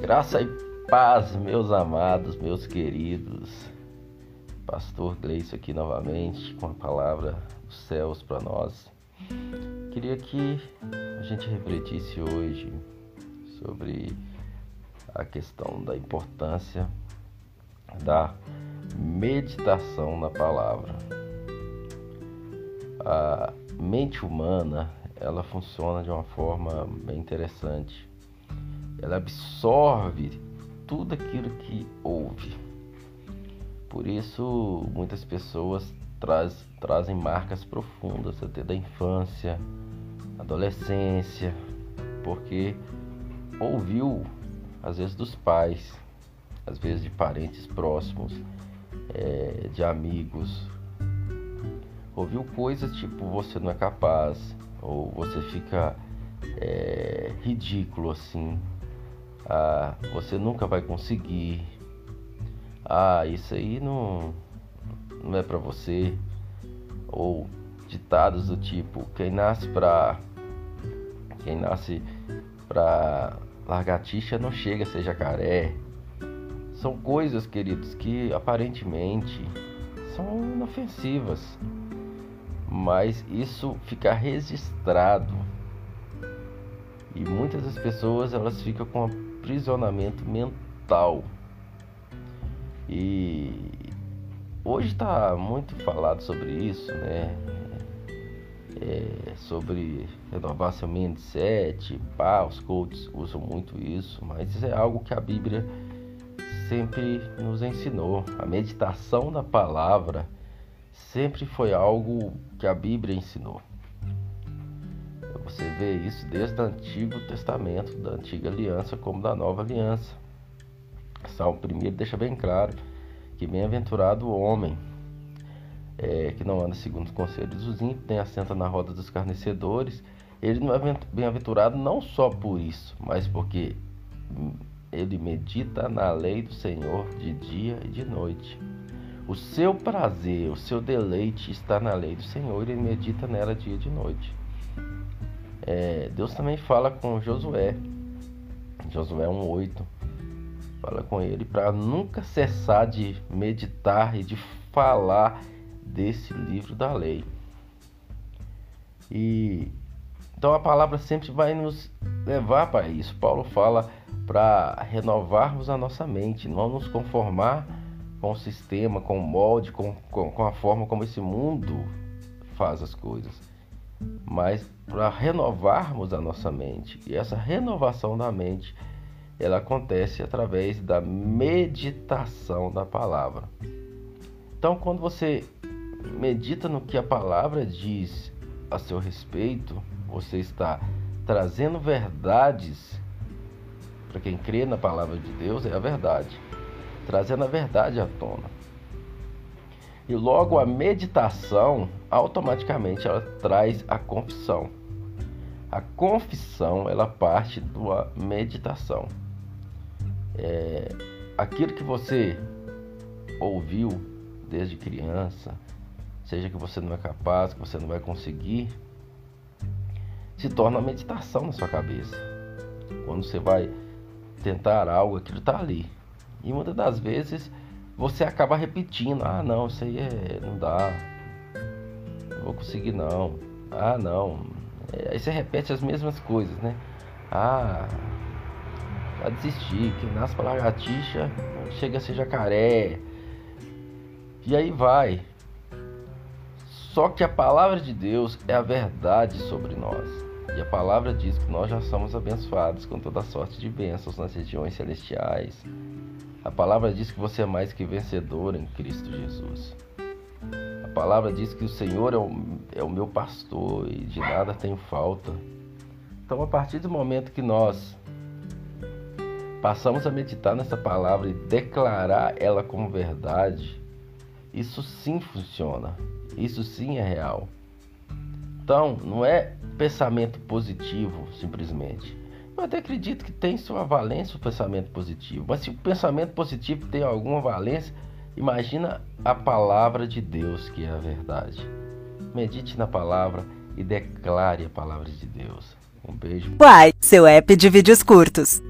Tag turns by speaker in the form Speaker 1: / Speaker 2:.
Speaker 1: Graça e paz, meus amados, meus queridos. Pastor Gleison aqui novamente com a palavra dos céus para nós. Queria que a gente refletisse hoje sobre a questão da importância da meditação na palavra. A mente humana, ela funciona de uma forma bem interessante ela absorve tudo aquilo que ouve. Por isso, muitas pessoas traz, trazem marcas profundas até da infância, adolescência, porque ouviu, às vezes, dos pais, às vezes de parentes próximos, é, de amigos. Ouviu coisas tipo você não é capaz, ou você fica é, ridículo assim, ah, você nunca vai conseguir. Ah, isso aí não, não é para você. Ou ditados do tipo: quem nasce pra. Quem nasce pra largatixa não chega a ser jacaré. São coisas, queridos, que aparentemente são inofensivas. Mas isso fica registrado. E muitas das pessoas elas ficam com aprisionamento mental. E hoje está muito falado sobre isso, né? É, sobre renovar seu mindset, pá, os coaches usam muito isso, mas é algo que a Bíblia sempre nos ensinou. A meditação da palavra sempre foi algo que a Bíblia ensinou. Você vê isso desde o Antigo Testamento, da Antiga Aliança, como da Nova Aliança. Salmo 1 deixa bem claro que bem-aventurado o homem é, que não anda segundo os conselhos dos ímpios, nem assenta na roda dos carnecedores. Ele não é bem-aventurado não só por isso, mas porque ele medita na lei do Senhor de dia e de noite. O seu prazer, o seu deleite está na lei do Senhor e ele medita nela dia e de noite é, Deus também fala com Josué, Josué 1,8. Fala com ele para nunca cessar de meditar e de falar desse livro da lei. E então a palavra sempre vai nos levar para isso. Paulo fala para renovarmos a nossa mente, não nos conformar com o sistema, com o molde, com, com, com a forma como esse mundo faz as coisas mas para renovarmos a nossa mente. E essa renovação da mente, ela acontece através da meditação da palavra. Então, quando você medita no que a palavra diz a seu respeito, você está trazendo verdades para quem crê na palavra de Deus, é a verdade, trazendo a verdade à tona. E logo a meditação, automaticamente ela traz a confissão. A confissão, ela parte da meditação. É, aquilo que você ouviu desde criança, seja que você não é capaz, que você não vai conseguir, se torna meditação na sua cabeça. Quando você vai tentar algo, aquilo está ali. E muitas das vezes você acaba repetindo. Ah, não, isso aí é, não dá. Não vou conseguir não. Ah, não. É, aí você repete as mesmas coisas, né? Ah, vai desistir. Quem nasce pra lagartixa chega a ser jacaré. E aí vai. Só que a palavra de Deus é a verdade sobre nós. E a palavra diz que nós já somos abençoados com toda sorte de bênçãos nas regiões celestiais, a palavra diz que você é mais que vencedor em Cristo Jesus. A palavra diz que o Senhor é o, é o meu pastor e de nada tenho falta. Então, a partir do momento que nós passamos a meditar nessa palavra e declarar ela como verdade, isso sim funciona. Isso sim é real. Então, não é pensamento positivo simplesmente. Eu até acredito que tem sua valência o pensamento positivo. Mas se o pensamento positivo tem alguma valência, imagina a palavra de Deus, que é a verdade. Medite na palavra e declare a palavra de Deus. Um beijo.
Speaker 2: Uai, seu app de vídeos curtos.